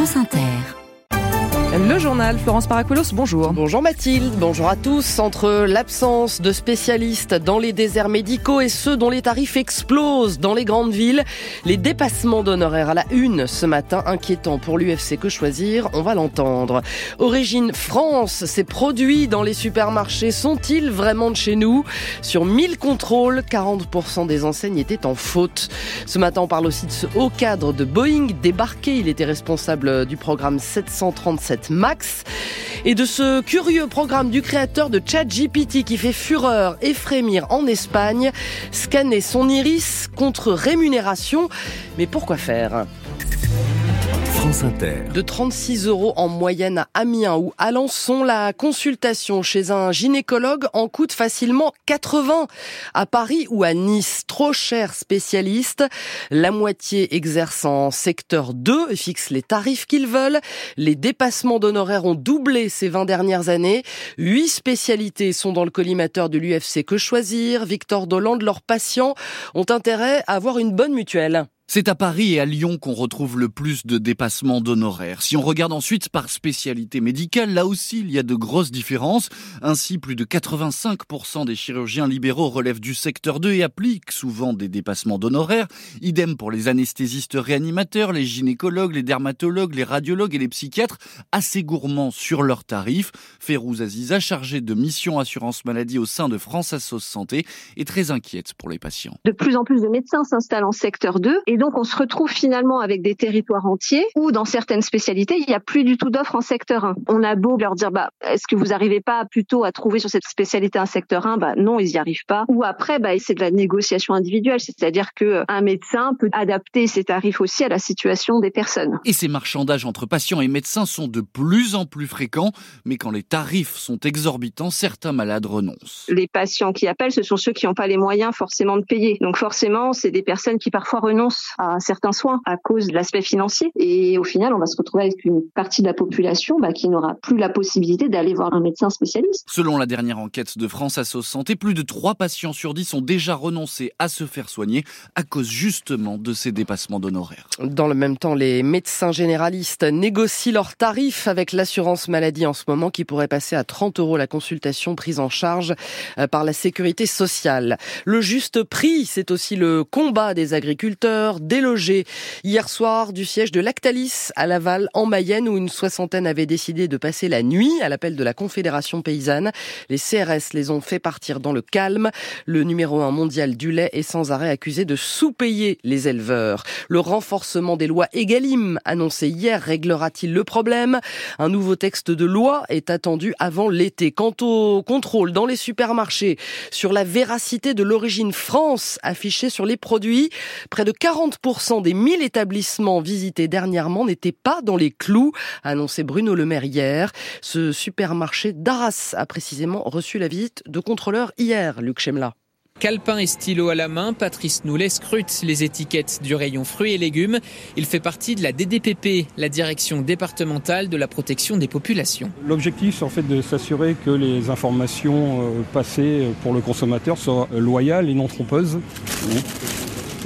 France Inter. Le journal, Florence Paracoulos, bonjour. Bonjour Mathilde, bonjour à tous. Entre l'absence de spécialistes dans les déserts médicaux et ceux dont les tarifs explosent dans les grandes villes, les dépassements d'honoraires à la une ce matin inquiétant pour l'UFC Que Choisir, on va l'entendre. Origine France, ces produits dans les supermarchés sont-ils vraiment de chez nous? Sur 1000 contrôles, 40% des enseignes étaient en faute. Ce matin, on parle aussi de ce haut cadre de Boeing débarqué. Il était responsable du programme 737 Max et de ce curieux programme du créateur de ChatGPT qui fait fureur et frémir en Espagne, scanner son iris contre rémunération. Mais pourquoi faire? De 36 euros en moyenne à Amiens ou Alençon, la consultation chez un gynécologue en coûte facilement 80. À Paris ou à Nice, trop cher spécialiste. La moitié exerce en secteur 2 et fixe les tarifs qu'ils veulent. Les dépassements d'honoraires ont doublé ces 20 dernières années. Huit spécialités sont dans le collimateur de l'UFC Que Choisir. Victor Dolande, leurs patients ont intérêt à avoir une bonne mutuelle. C'est à Paris et à Lyon qu'on retrouve le plus de dépassements d'honoraires. Si on regarde ensuite par spécialité médicale, là aussi il y a de grosses différences. Ainsi, plus de 85% des chirurgiens libéraux relèvent du secteur 2 et appliquent souvent des dépassements d'honoraires. Idem pour les anesthésistes réanimateurs, les gynécologues, les dermatologues, les radiologues et les psychiatres, assez gourmands sur leurs tarifs. Férouz Aziza, chargée de mission assurance maladie au sein de France Assos Santé, est très inquiète pour les patients. De plus en plus de médecins s'installent en secteur 2 et donc on se retrouve finalement avec des territoires entiers où dans certaines spécialités, il n'y a plus du tout d'offres en secteur 1. On a beau leur dire, bah, est-ce que vous n'arrivez pas plutôt à trouver sur cette spécialité un secteur 1 Bah non, ils n'y arrivent pas. Ou après, bah, c'est de la négociation individuelle, c'est-à-dire que un médecin peut adapter ses tarifs aussi à la situation des personnes. Et ces marchandages entre patients et médecins sont de plus en plus fréquents, mais quand les tarifs sont exorbitants, certains malades renoncent. Les patients qui appellent, ce sont ceux qui n'ont pas les moyens forcément de payer. Donc forcément, c'est des personnes qui parfois renoncent à certains soins à cause de l'aspect financier. Et au final, on va se retrouver avec une partie de la population bah, qui n'aura plus la possibilité d'aller voir un médecin spécialiste. Selon la dernière enquête de France Assos Santé, plus de 3 patients sur 10 ont déjà renoncé à se faire soigner à cause justement de ces dépassements d'honoraires. Dans le même temps, les médecins généralistes négocient leurs tarifs avec l'assurance maladie en ce moment qui pourrait passer à 30 euros la consultation prise en charge euh, par la sécurité sociale. Le juste prix, c'est aussi le combat des agriculteurs, délogé hier soir du siège de Lactalis à Laval en Mayenne où une soixantaine avait décidé de passer la nuit à l'appel de la Confédération paysanne. Les CRS les ont fait partir dans le calme. Le numéro un mondial du lait est sans arrêt accusé de sous-payer les éleveurs. Le renforcement des lois Egalim annoncé hier réglera-t-il le problème? Un nouveau texte de loi est attendu avant l'été. Quant au contrôle dans les supermarchés sur la véracité de l'origine France affichée sur les produits, près de 40 des 1000 établissements visités dernièrement n'étaient pas dans les clous, a annoncé Bruno Le Maire hier. Ce supermarché d'Arras a précisément reçu la visite de contrôleurs hier, Luc Chemla. Calepin et stylo à la main, Patrice Noulet scrute les étiquettes du rayon fruits et légumes. Il fait partie de la DDPP, la direction départementale de la protection des populations. L'objectif, c'est en fait de s'assurer que les informations euh, passées pour le consommateur soient loyales et non trompeuses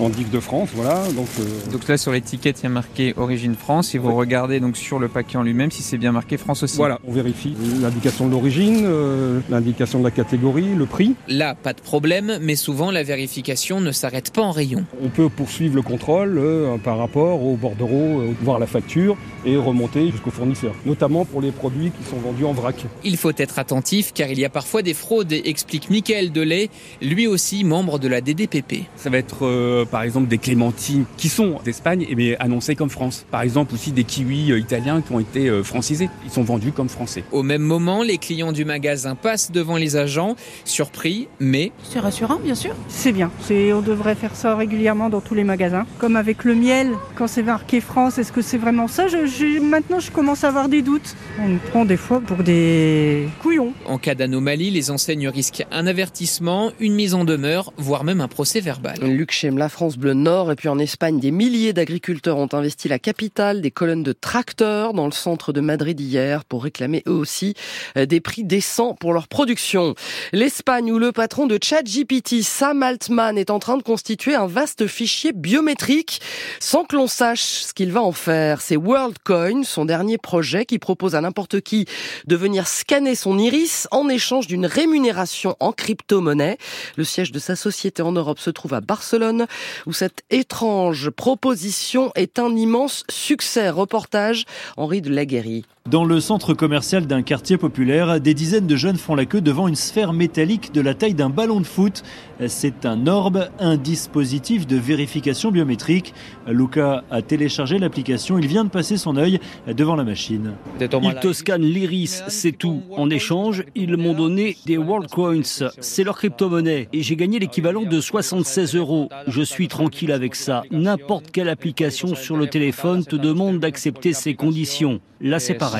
en de France, voilà. Donc, euh, donc là sur l'étiquette il y a marqué Origine France et vous regardez donc sur le paquet en lui-même si c'est bien marqué France aussi. Voilà, on vérifie l'indication de l'origine, euh, l'indication de la catégorie, le prix. Là, pas de problème, mais souvent la vérification ne s'arrête pas en rayon. On peut poursuivre le contrôle euh, par rapport au bordereau, voir la facture et remonter jusqu'au fournisseur, notamment pour les produits qui sont vendus en vrac. Il faut être attentif car il y a parfois des fraudes, explique Michael Delay, lui aussi membre de la DDPP. Ça va être par exemple des clémentines qui sont d'Espagne et mais annoncées comme France. Par exemple aussi des kiwis euh, italiens qui ont été euh, francisés. Ils sont vendus comme français. Au même moment, les clients du magasin passent devant les agents, surpris, mais... C'est rassurant, bien sûr. C'est bien. On devrait faire ça régulièrement dans tous les magasins. Comme avec le miel, quand c'est marqué France, est-ce que c'est vraiment ça? Je, Maintenant, je commence à avoir des doutes. On me prend des fois pour des couillons. En cas d'anomalie, les enseignes risquent un avertissement, une mise en demeure, voire même un procès verbal. Luc Chemla, France Bleu Nord. Et puis en Espagne, des milliers d'agriculteurs ont investi la capitale, des colonnes de tracteurs dans le centre de Madrid hier pour réclamer eux aussi euh, des prix décents pour leur production. L'Espagne où le patron de ChatGPT, Sam Altman, est en train de constituer un vaste fichier biométrique sans que l'on sache ce qu'il va en faire. C'est WorldCoin, son dernier projet qui propose à n'importe qui de venir scanner son iris en échange d'une rémunération en crypto-monnaie. Le siège de sa société en Europe se trouve à Barcelone, où cette étrange proposition est un immense succès. Reportage Henri de Laguéry. Dans le centre commercial d'un quartier populaire, des dizaines de jeunes font la queue devant une sphère métallique de la taille d'un ballon de foot. C'est un orbe, un dispositif de vérification biométrique. Luca a téléchargé l'application, il vient de passer son œil devant la machine. Il te scanne l'iris, c'est tout. En échange, ils m'ont donné des World Coins. C'est leur crypto-monnaie et j'ai gagné l'équivalent de 76 euros. Je suis tranquille avec ça. N'importe quelle application sur le téléphone te demande d'accepter ces conditions. Là, c'est pareil.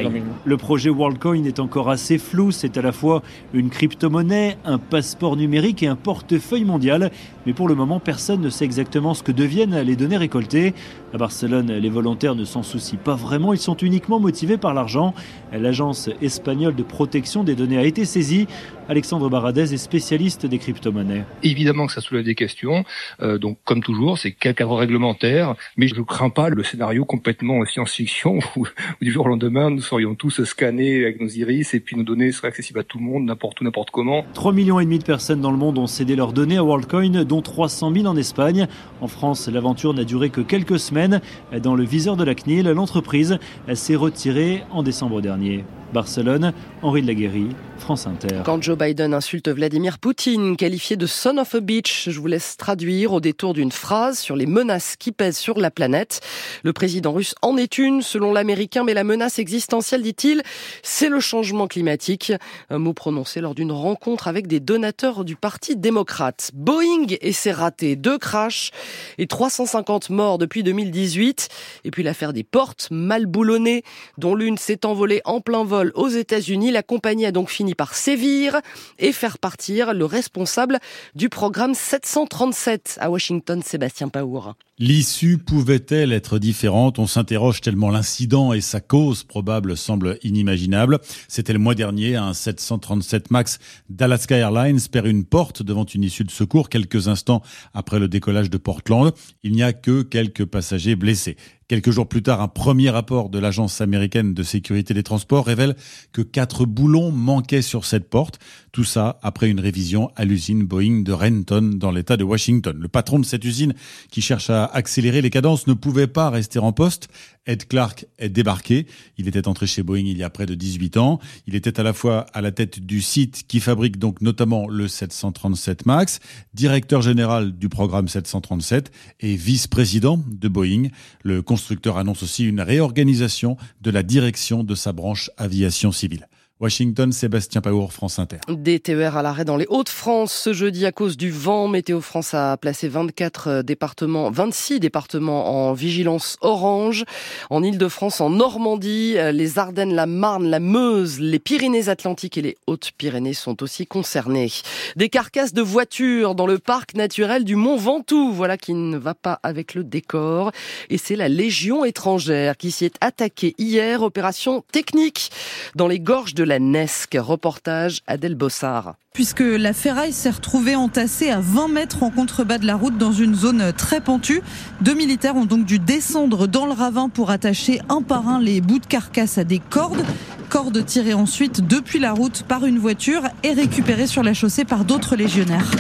Le projet WorldCoin est encore assez flou. C'est à la fois une crypto-monnaie, un passeport numérique et un portefeuille mondial. Mais pour le moment, personne ne sait exactement ce que deviennent les données récoltées. À Barcelone, les volontaires ne s'en soucient pas vraiment. Ils sont uniquement motivés par l'argent. L'agence espagnole de protection des données a été saisie. Alexandre Baradez est spécialiste des crypto-monnaies. Évidemment que ça soulève des questions. Euh, donc, comme toujours, c'est quel cadre réglementaire. Mais je ne crains pas le scénario complètement science-fiction où, du jour au lendemain, nous serions tous scannés avec nos iris et puis nos données seraient accessibles à tout le monde, n'importe où, n'importe comment. 3 millions et demi de personnes dans le monde ont cédé leurs données à WorldCoin, dont 300 000 en Espagne. En France, l'aventure n'a duré que quelques semaines. Dans le viseur de la CNIL, l'entreprise s'est retirée en décembre dernier. Barcelone, Henri de Laguéry, France Inter. Quand Joe Biden insulte Vladimir Poutine, qualifié de son of a bitch, je vous laisse traduire au détour d'une phrase sur les menaces qui pèsent sur la planète. Le président russe en est une, selon l'américain, mais la menace existentielle, dit-il, c'est le changement climatique. Un mot prononcé lors d'une rencontre avec des donateurs du Parti démocrate. Boeing et ses ratés, deux crashs et 350 morts depuis 2018. Et puis l'affaire des portes mal boulonnées, dont l'une s'est envolée en plein vol aux États-Unis. La compagnie a donc fini par sévir et faire partir le responsable du programme 737 à Washington, Sébastien Paour. L'issue pouvait-elle être différente? On s'interroge tellement l'incident et sa cause probable semble inimaginable. C'était le mois dernier, un 737 MAX d'Alaska Airlines perd une porte devant une issue de secours quelques instants après le décollage de Portland. Il n'y a que quelques passagers blessés. Quelques jours plus tard, un premier rapport de l'Agence américaine de sécurité des transports révèle que quatre boulons manquaient sur cette porte. Tout ça après une révision à l'usine Boeing de Renton dans l'État de Washington. Le patron de cette usine, qui cherche à accélérer les cadences, ne pouvait pas rester en poste. Ed Clark est débarqué. Il était entré chez Boeing il y a près de 18 ans. Il était à la fois à la tête du site qui fabrique donc notamment le 737 MAX, directeur général du programme 737 et vice-président de Boeing. Le constructeur annonce aussi une réorganisation de la direction de sa branche aviation civile. Washington, Sébastien Paour, France Inter. Des TER à l'arrêt dans les Hauts-de-France ce jeudi à cause du vent. Météo France a placé 24 euh, départements, 26 départements en vigilance orange. En Ile-de-France, en Normandie, euh, les Ardennes, la Marne, la Meuse, les Pyrénées-Atlantiques et les Hautes-Pyrénées sont aussi concernés. Des carcasses de voitures dans le parc naturel du Mont Ventoux. Voilà qui ne va pas avec le décor. Et c'est la Légion étrangère qui s'y est attaquée hier. Opération technique dans les gorges de la Nesque. Reportage Adèle Bossard. Puisque la ferraille s'est retrouvée entassée à 20 mètres en contrebas de la route dans une zone très pentue. Deux militaires ont donc dû descendre dans le ravin pour attacher un par un les bouts de carcasse à des cordes. Cordes tirées ensuite depuis la route par une voiture et récupérées sur la chaussée par d'autres légionnaires.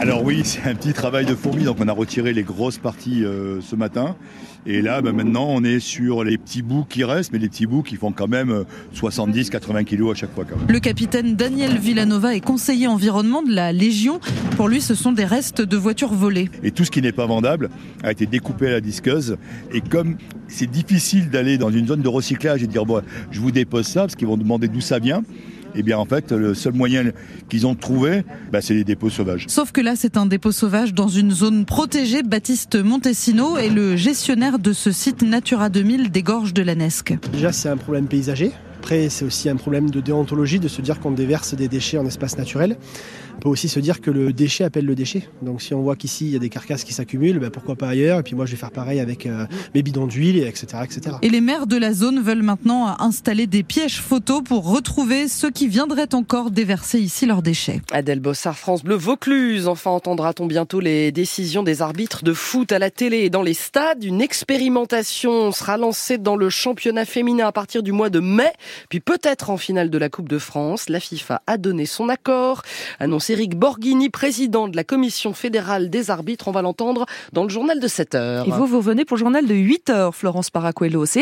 Alors oui, c'est un petit travail de fourmi, donc on a retiré les grosses parties euh, ce matin. Et là, ben, maintenant, on est sur les petits bouts qui restent, mais les petits bouts qui font quand même 70-80 kilos à chaque fois. Quand même. Le capitaine Daniel Villanova est conseiller environnement de la Légion. Pour lui, ce sont des restes de voitures volées. Et tout ce qui n'est pas vendable a été découpé à la disqueuse. Et comme c'est difficile d'aller dans une zone de recyclage et de dire, bon, je vous dépose ça, parce qu'ils vont demander d'où ça vient, eh bien en fait, le seul moyen qu'ils ont trouvé, bah, c'est les dépôts sauvages. Sauf que là, c'est un dépôt sauvage dans une zone protégée. Baptiste Montesino est le gestionnaire de ce site Natura 2000 des gorges de la Nesque. Déjà, c'est un problème paysager. Après, c'est aussi un problème de déontologie de se dire qu'on déverse des déchets en espace naturel. On peut aussi se dire que le déchet appelle le déchet. Donc si on voit qu'ici il y a des carcasses qui s'accumulent, ben pourquoi pas ailleurs? Et puis moi je vais faire pareil avec euh, mes bidons d'huile, etc., etc. Et les maires de la zone veulent maintenant installer des pièges photos pour retrouver ceux qui viendraient encore déverser ici leurs déchets. Adèle Bossard, France Bleu Vaucluse. Enfin entendra-t-on bientôt les décisions des arbitres de foot à la télé et dans les stades? Une expérimentation sera lancée dans le championnat féminin à partir du mois de mai, puis peut-être en finale de la Coupe de France. La FIFA a donné son accord. Annonce Eric Borghini, président de la commission fédérale des arbitres. On va l'entendre dans le journal de 7 heures. Et vous, vous venez pour le journal de 8 heures, Florence Paracuelos.